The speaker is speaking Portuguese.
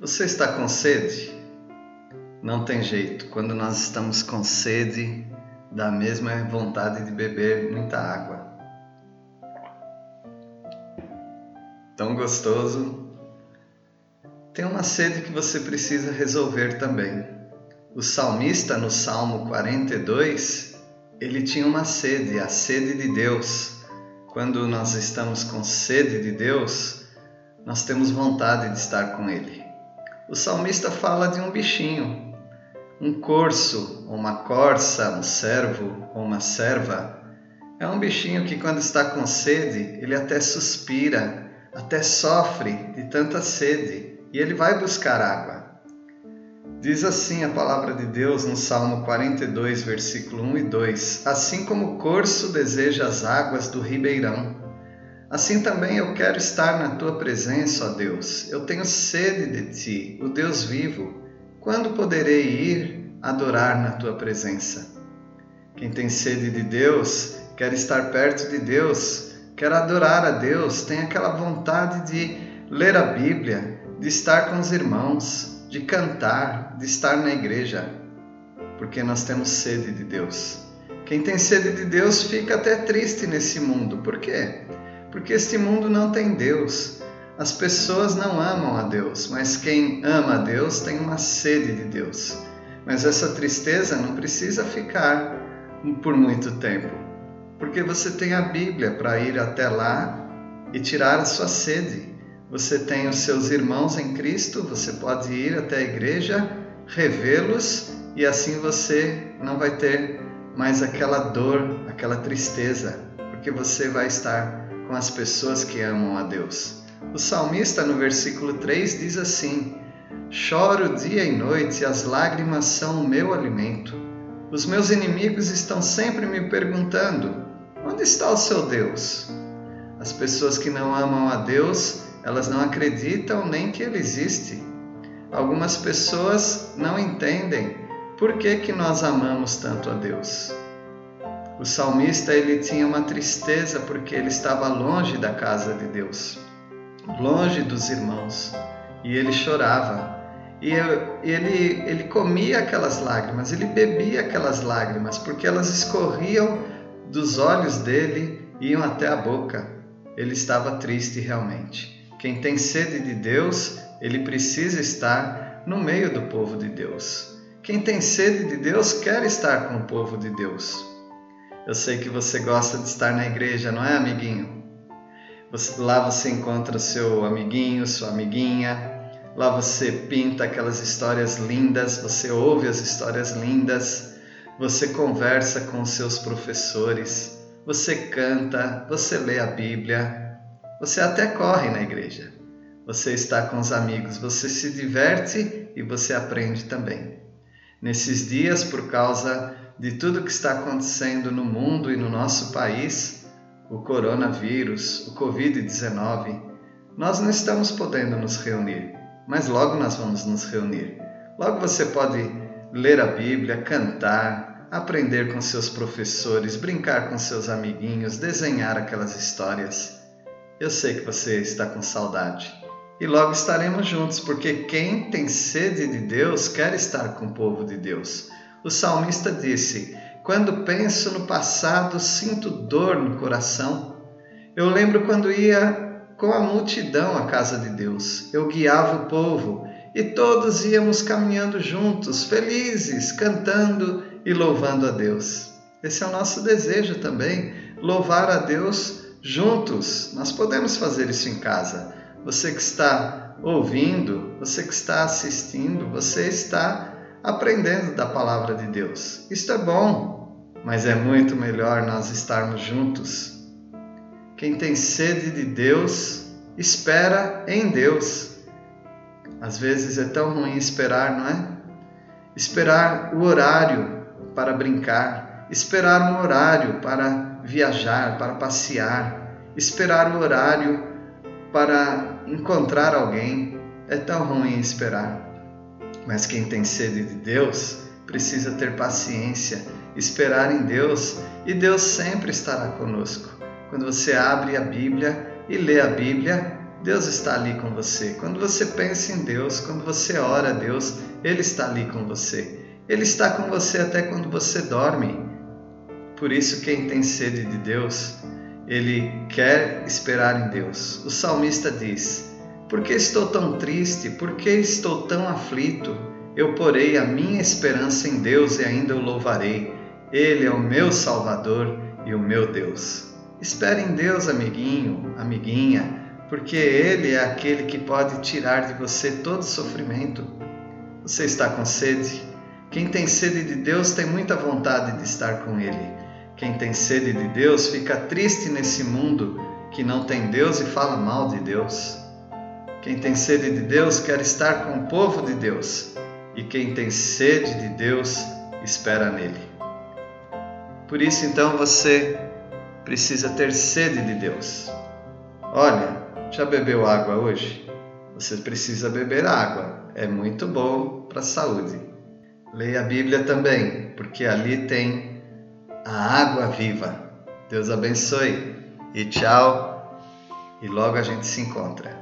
Você está com sede? Não tem jeito. Quando nós estamos com sede, dá a mesma vontade de beber muita água. Tão gostoso. Tem uma sede que você precisa resolver também. O salmista, no Salmo 42, ele tinha uma sede, a sede de Deus. Quando nós estamos com sede de Deus, nós temos vontade de estar com Ele. O salmista fala de um bichinho, um corso, uma corça, um servo ou uma serva. É um bichinho que, quando está com sede, ele até suspira, até sofre de tanta sede e ele vai buscar água. Diz assim a palavra de Deus no Salmo 42, versículo 1 e 2: Assim como o corso deseja as águas do ribeirão, Assim também eu quero estar na tua presença, ó Deus. Eu tenho sede de ti, o Deus vivo. Quando poderei ir adorar na tua presença? Quem tem sede de Deus, quer estar perto de Deus, quer adorar a Deus, tem aquela vontade de ler a Bíblia, de estar com os irmãos, de cantar, de estar na igreja, porque nós temos sede de Deus. Quem tem sede de Deus fica até triste nesse mundo, por quê? Porque este mundo não tem Deus. As pessoas não amam a Deus, mas quem ama a Deus tem uma sede de Deus. Mas essa tristeza não precisa ficar por muito tempo, porque você tem a Bíblia para ir até lá e tirar a sua sede. Você tem os seus irmãos em Cristo, você pode ir até a igreja, revê-los e assim você não vai ter mais aquela dor, aquela tristeza, porque você vai estar com as pessoas que amam a Deus. O salmista, no versículo 3, diz assim: Choro dia e noite, e as lágrimas são o meu alimento. Os meus inimigos estão sempre me perguntando: onde está o seu Deus? As pessoas que não amam a Deus, elas não acreditam nem que Ele existe. Algumas pessoas não entendem por que, que nós amamos tanto a Deus. O salmista ele tinha uma tristeza porque ele estava longe da casa de Deus, longe dos irmãos, e ele chorava. E ele, ele comia aquelas lágrimas, ele bebia aquelas lágrimas, porque elas escorriam dos olhos dele e iam até a boca. Ele estava triste realmente. Quem tem sede de Deus, ele precisa estar no meio do povo de Deus. Quem tem sede de Deus quer estar com o povo de Deus. Eu sei que você gosta de estar na igreja, não é, amiguinho? Você, lá você encontra seu amiguinho, sua amiguinha. Lá você pinta aquelas histórias lindas, você ouve as histórias lindas, você conversa com seus professores, você canta, você lê a Bíblia, você até corre na igreja. Você está com os amigos, você se diverte e você aprende também. Nesses dias, por causa de tudo que está acontecendo no mundo e no nosso país, o coronavírus, o Covid-19, nós não estamos podendo nos reunir, mas logo nós vamos nos reunir. Logo você pode ler a Bíblia, cantar, aprender com seus professores, brincar com seus amiguinhos, desenhar aquelas histórias. Eu sei que você está com saudade. E logo estaremos juntos, porque quem tem sede de Deus quer estar com o povo de Deus. O salmista disse: Quando penso no passado, sinto dor no coração. Eu lembro quando ia com a multidão à casa de Deus. Eu guiava o povo e todos íamos caminhando juntos, felizes, cantando e louvando a Deus. Esse é o nosso desejo também, louvar a Deus juntos. Nós podemos fazer isso em casa. Você que está ouvindo, você que está assistindo, você está aprendendo da palavra de Deus. Isto é bom, mas é muito melhor nós estarmos juntos. Quem tem sede de Deus, espera em Deus. Às vezes é tão ruim esperar, não é? Esperar o horário para brincar, esperar um horário para viajar, para passear, esperar o horário para encontrar alguém. É tão ruim esperar. Mas quem tem sede de Deus precisa ter paciência, esperar em Deus e Deus sempre estará conosco. Quando você abre a Bíblia e lê a Bíblia, Deus está ali com você. Quando você pensa em Deus, quando você ora a Deus, Ele está ali com você. Ele está com você até quando você dorme. Por isso, quem tem sede de Deus, ele quer esperar em Deus. O salmista diz: Por que estou tão triste? Por que estou tão aflito? Eu porei a minha esperança em Deus e ainda o louvarei. Ele é o meu Salvador e o meu Deus. Espere em Deus, amiguinho, amiguinha porque Ele é aquele que pode tirar de você todo sofrimento. Você está com sede? Quem tem sede de Deus tem muita vontade de estar com Ele. Quem tem sede de Deus fica triste nesse mundo que não tem Deus e fala mal de Deus. Quem tem sede de Deus quer estar com o povo de Deus. E quem tem sede de Deus espera nele. Por isso, então, você precisa ter sede de Deus. Olha, já bebeu água hoje? Você precisa beber água, é muito bom para a saúde. Leia a Bíblia também, porque ali tem a água viva. Deus abençoe e tchau, e logo a gente se encontra.